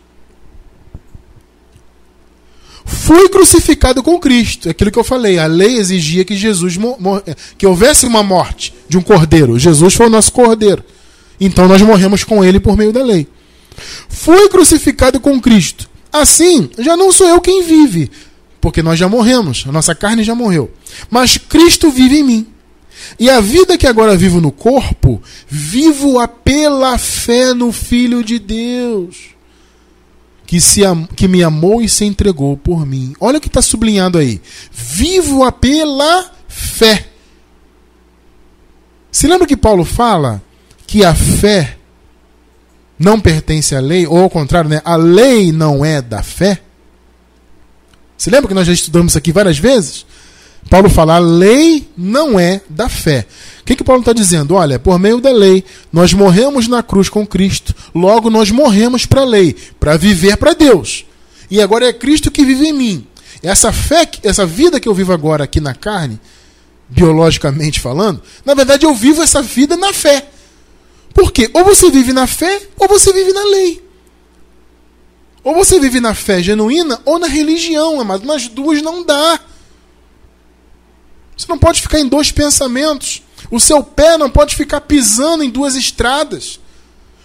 Speaker 1: Fui crucificado com Cristo. É aquilo que eu falei. A lei exigia que Jesus que houvesse uma morte de um cordeiro. Jesus foi o nosso cordeiro. Então nós morremos com ele por meio da lei. Fui crucificado com Cristo. Assim, já não sou eu quem vive, porque nós já morremos, a nossa carne já morreu. Mas Cristo vive em mim. E a vida que agora vivo no corpo, vivo-a pela fé no Filho de Deus que, se, que me amou e se entregou por mim. Olha o que está sublinhado aí. Vivo-a pela fé. Se lembra que Paulo fala que a fé não pertence à lei, ou ao contrário, né? a lei não é da fé? Se lembra que nós já estudamos aqui várias vezes? Paulo fala: a lei não é da fé. O que, que Paulo está dizendo? Olha, por meio da lei, nós morremos na cruz com Cristo, logo nós morremos para a lei, para viver para Deus. E agora é Cristo que vive em mim. Essa fé, essa vida que eu vivo agora aqui na carne, biologicamente falando, na verdade eu vivo essa vida na fé. Porque ou você vive na fé ou você vive na lei. Ou você vive na fé genuína ou na religião, mas nas duas não dá. Você não pode ficar em dois pensamentos. O seu pé não pode ficar pisando em duas estradas.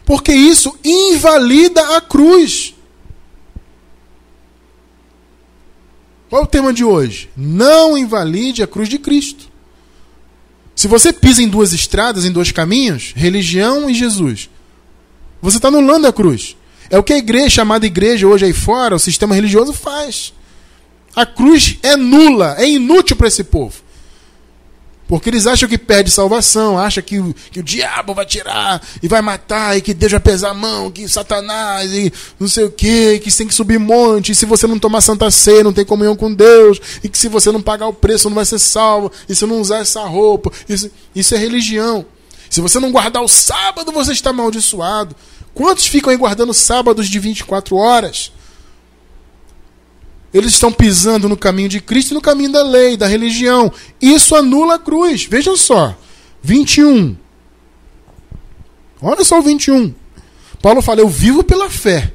Speaker 1: Porque isso invalida a cruz. Qual é o tema de hoje? Não invalide a cruz de Cristo. Se você pisa em duas estradas, em dois caminhos, religião e Jesus, você está anulando a cruz. É o que a igreja, chamada igreja hoje aí fora, o sistema religioso faz. A cruz é nula, é inútil para esse povo. Porque eles acham que perde salvação, acham que, que o diabo vai tirar e vai matar, e que Deus vai pesar a mão, que Satanás, e não sei o que, que tem que subir monte, e se você não tomar santa ceia, não tem comunhão com Deus, e que se você não pagar o preço, não vai ser salvo, e se não usar essa roupa, isso, isso é religião. Se você não guardar o sábado, você está amaldiçoado. Quantos ficam aí guardando sábados de 24 horas? Eles estão pisando no caminho de Cristo e no caminho da lei, da religião. Isso anula a cruz. Vejam só. 21. Olha só o 21. Paulo fala: Eu vivo pela fé.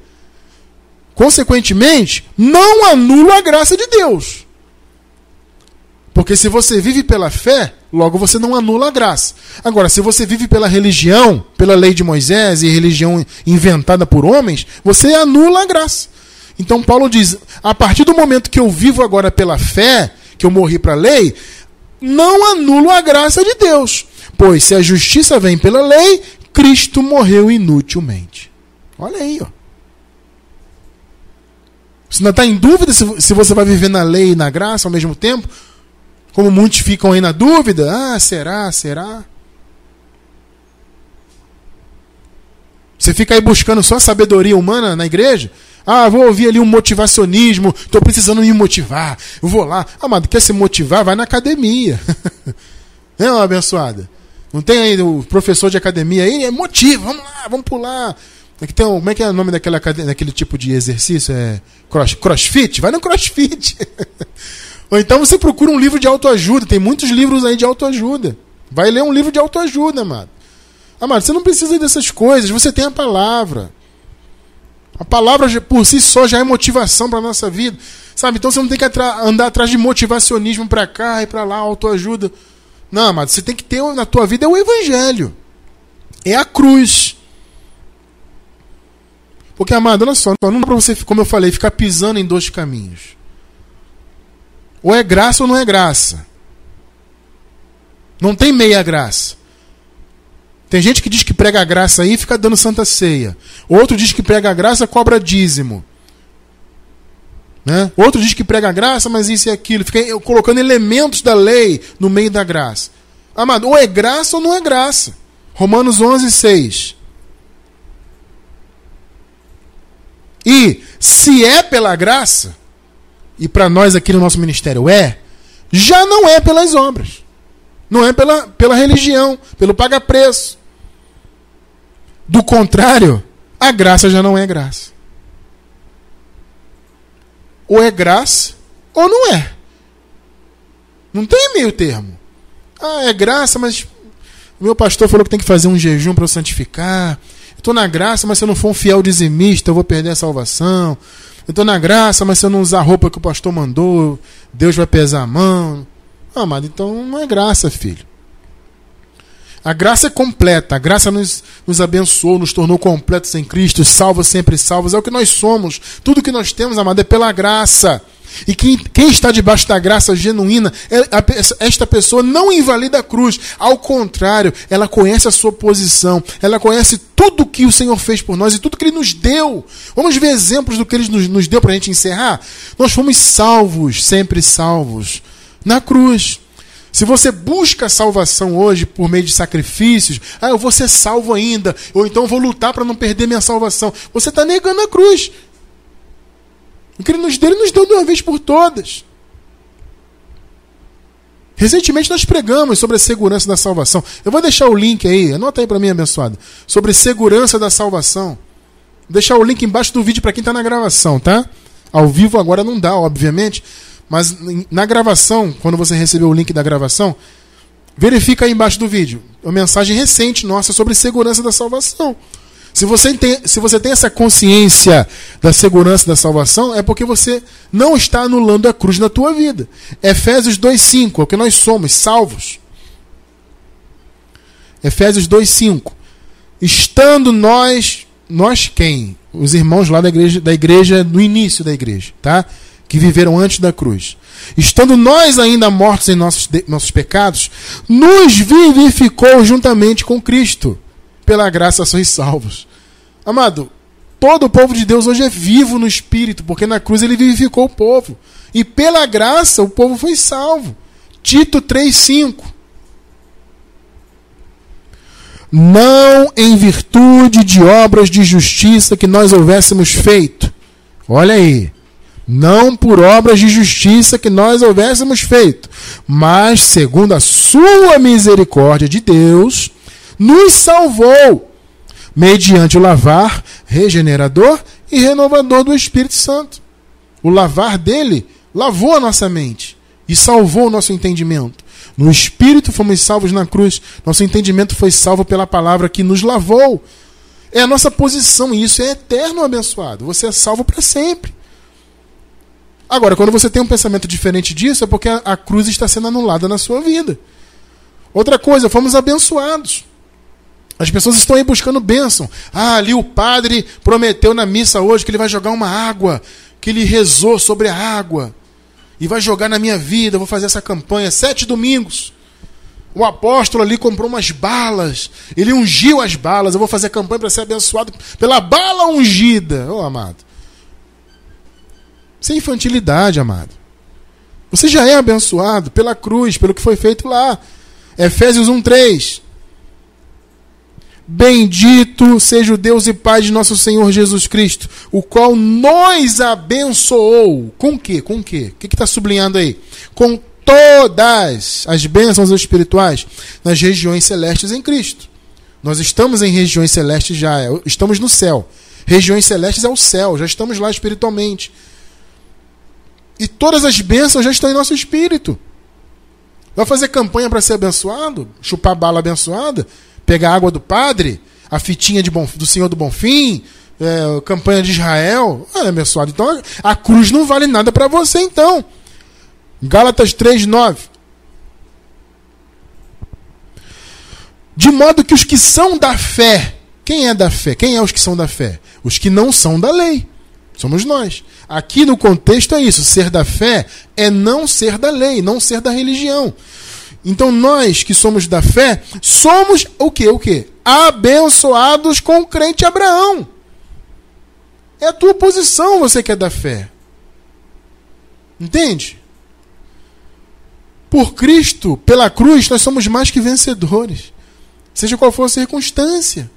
Speaker 1: Consequentemente, não anulo a graça de Deus. Porque se você vive pela fé, logo você não anula a graça. Agora, se você vive pela religião, pela lei de Moisés e religião inventada por homens, você anula a graça. Então Paulo diz: a partir do momento que eu vivo agora pela fé, que eu morri para a lei, não anulo a graça de Deus. Pois se a justiça vem pela lei, Cristo morreu inutilmente. Olha aí, ó. Você não está em dúvida se você vai viver na lei e na graça ao mesmo tempo? Como muitos ficam aí na dúvida: ah, será, será? Você fica aí buscando só sabedoria humana na igreja? Ah, vou ouvir ali um motivacionismo, estou precisando me motivar. Eu vou lá. Amado, quer se motivar? Vai na academia. é uma abençoada. Não tem aí o professor de academia aí? É motivo, vamos lá, vamos pular. Aqui tem um, como é que é o nome daquela, daquele tipo de exercício? É cross, crossfit? Vai no crossfit. Ou então você procura um livro de autoajuda. Tem muitos livros aí de autoajuda. Vai ler um livro de autoajuda, amado. Amado, você não precisa dessas coisas. Você tem a palavra. A palavra por si só já é motivação para nossa vida. Sabe? Então você não tem que andar atrás de motivacionismo para cá e para lá, autoajuda. Não, mas você tem que ter na tua vida é o evangelho. É a cruz. Porque, amado, olha só, não dá para você, como eu falei, ficar pisando em dois caminhos. Ou é graça ou não é graça. Não tem meia graça. Tem gente que diz que prega a graça aí e fica dando santa ceia. Outro diz que prega a graça cobra dízimo. Né? Outro diz que prega a graça, mas isso e aquilo. Fica colocando elementos da lei no meio da graça. Amado, ou é graça ou não é graça. Romanos 11, 6. E se é pela graça, e para nós aqui no nosso ministério é, já não é pelas obras. Não é pela, pela religião, pelo paga-preço. Do contrário, a graça já não é graça. Ou é graça, ou não é. Não tem meio termo. Ah, é graça, mas o meu pastor falou que tem que fazer um jejum para eu santificar. Estou na graça, mas se eu não for um fiel dizimista, eu vou perder a salvação. Estou na graça, mas se eu não usar a roupa que o pastor mandou, Deus vai pesar a mão. Ah, então não é graça, filho. A graça é completa, a graça nos, nos abençoou, nos tornou completos em Cristo, salvos sempre salvos, é o que nós somos. Tudo que nós temos, amado, é pela graça. E quem, quem está debaixo da graça genuína, é, esta pessoa não invalida a cruz. Ao contrário, ela conhece a sua posição, ela conhece tudo que o Senhor fez por nós e tudo que Ele nos deu. Vamos ver exemplos do que Ele nos, nos deu para a gente encerrar? Nós fomos salvos, sempre salvos, na cruz. Se você busca salvação hoje por meio de sacrifícios, ah, eu vou ser salvo ainda, ou então vou lutar para não perder minha salvação, você está negando a cruz. O que ele nos deu, ele nos deu de uma vez por todas. Recentemente nós pregamos sobre a segurança da salvação. Eu vou deixar o link aí, anota aí para mim, abençoado. Sobre segurança da salvação. Vou deixar o link embaixo do vídeo para quem está na gravação, tá? Ao vivo agora não dá, obviamente. Mas na gravação, quando você receber o link da gravação, verifica aí embaixo do vídeo. Uma mensagem recente nossa sobre segurança da salvação. Se você, tem, se você tem essa consciência da segurança da salvação, é porque você não está anulando a cruz na tua vida. Efésios 2,5 é o que nós somos, salvos. Efésios 2,5. Estando nós, nós quem? Os irmãos lá da igreja, da igreja, no início da igreja, tá? Que viveram antes da cruz. Estando nós ainda mortos em nossos, nossos pecados, nos vivificou juntamente com Cristo. Pela graça sois salvos. Amado, Todo o povo de Deus hoje é vivo no espírito, porque na cruz ele vivificou o povo. E pela graça o povo foi salvo. Tito 3:5. Não em virtude de obras de justiça que nós houvéssemos feito. Olha aí. Não por obras de justiça que nós houvéssemos feito, mas segundo a sua misericórdia de Deus, nos salvou mediante o lavar regenerador e renovador do Espírito Santo. O lavar dele lavou a nossa mente e salvou o nosso entendimento. No Espírito fomos salvos na cruz. Nosso entendimento foi salvo pela palavra que nos lavou. É a nossa posição e isso é eterno, abençoado. Você é salvo para sempre. Agora, quando você tem um pensamento diferente disso, é porque a, a cruz está sendo anulada na sua vida. Outra coisa, fomos abençoados. As pessoas estão aí buscando bênção. Ah, ali o padre prometeu na missa hoje que ele vai jogar uma água, que ele rezou sobre a água e vai jogar na minha vida. Vou fazer essa campanha sete domingos. O apóstolo ali comprou umas balas, ele ungiu as balas. Eu vou fazer campanha para ser abençoado pela bala ungida. Ô, oh, amado. Sem infantilidade, amado. Você já é abençoado pela cruz, pelo que foi feito lá. Efésios 1:3. Bendito seja o Deus e Pai de nosso Senhor Jesus Cristo, o qual nos abençoou. Com o quê? Com o quê? O que está sublinhando aí? Com todas as bênçãos espirituais nas regiões celestes em Cristo. Nós estamos em regiões celestes já, estamos no céu. Regiões celestes é o céu, já estamos lá espiritualmente. E todas as bênçãos já estão em nosso espírito. Vai fazer campanha para ser abençoado? Chupar bala abençoada? Pegar água do padre? A fitinha de bom, do Senhor do Bonfim? É, campanha de Israel? Ah, abençoado. Então a cruz não vale nada para você, então. Gálatas 3, 9. De modo que os que são da fé, quem é da fé? Quem é os que são da fé? Os que não são da lei. Somos nós. Aqui no contexto é isso: ser da fé é não ser da lei, não ser da religião. Então nós que somos da fé, somos o que? O que? Abençoados com o crente Abraão. É a tua posição, você que é da fé. Entende? Por Cristo, pela cruz, nós somos mais que vencedores. Seja qual for a circunstância.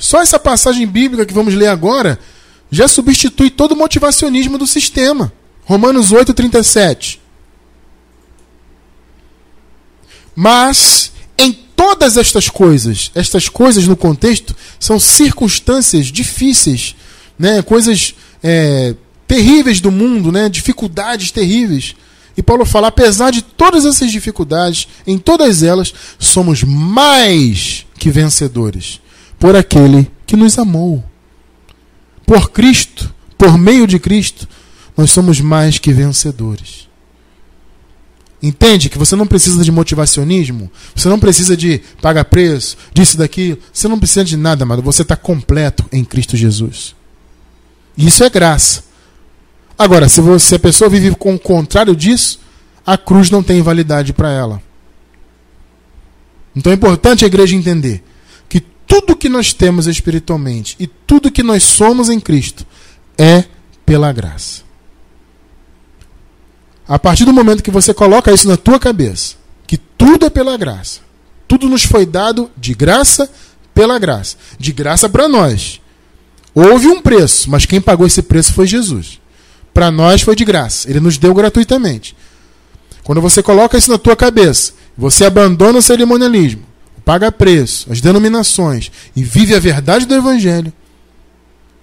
Speaker 1: Só essa passagem bíblica que vamos ler agora já substitui todo o motivacionismo do sistema. Romanos 8, 37. Mas em todas estas coisas, estas coisas no contexto são circunstâncias difíceis, né? coisas é, terríveis do mundo, né? dificuldades terríveis. E Paulo fala: apesar de todas essas dificuldades, em todas elas, somos mais que vencedores por aquele que nos amou. Por Cristo, por meio de Cristo, nós somos mais que vencedores. Entende que você não precisa de motivacionismo, você não precisa de pagar preço, disso, daquilo, você não precisa de nada, amado. Você está completo em Cristo Jesus. Isso é graça. Agora, se, você, se a pessoa vive com o contrário disso, a cruz não tem validade para ela. Então é importante a igreja entender tudo que nós temos espiritualmente e tudo que nós somos em Cristo é pela graça. A partir do momento que você coloca isso na tua cabeça, que tudo é pela graça, tudo nos foi dado de graça pela graça, de graça para nós. Houve um preço, mas quem pagou esse preço foi Jesus. Para nós foi de graça, ele nos deu gratuitamente. Quando você coloca isso na tua cabeça, você abandona o cerimonialismo, paga preço, as denominações e vive a verdade do Evangelho,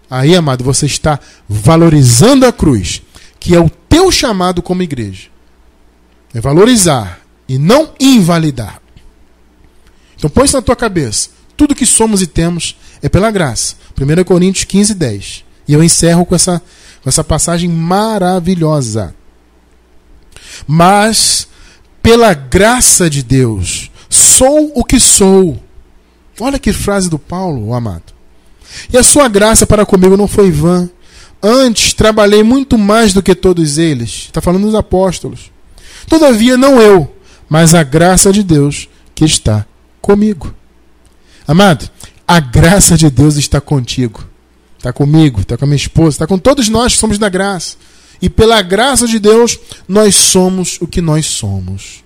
Speaker 1: aí, amado, você está valorizando a cruz, que é o teu chamado como igreja. É valorizar e não invalidar. Então põe isso na tua cabeça. Tudo que somos e temos é pela graça. 1 Coríntios 15, 10. E eu encerro com essa, com essa passagem maravilhosa. Mas, pela graça de Deus, Sou o que sou. Olha que frase do Paulo, amado. E a sua graça para comigo não foi vã. Antes trabalhei muito mais do que todos eles. Está falando dos apóstolos. Todavia, não eu, mas a graça de Deus que está comigo. Amado, A graça de Deus está contigo. Está comigo, está com a minha esposa, está com todos nós que somos da graça. E pela graça de Deus, nós somos o que nós somos.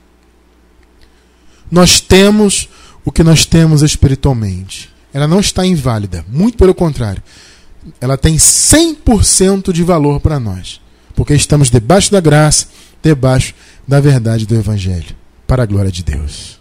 Speaker 1: Nós temos o que nós temos espiritualmente. Ela não está inválida, muito pelo contrário. Ela tem 100% de valor para nós, porque estamos debaixo da graça, debaixo da verdade do Evangelho, para a glória de Deus.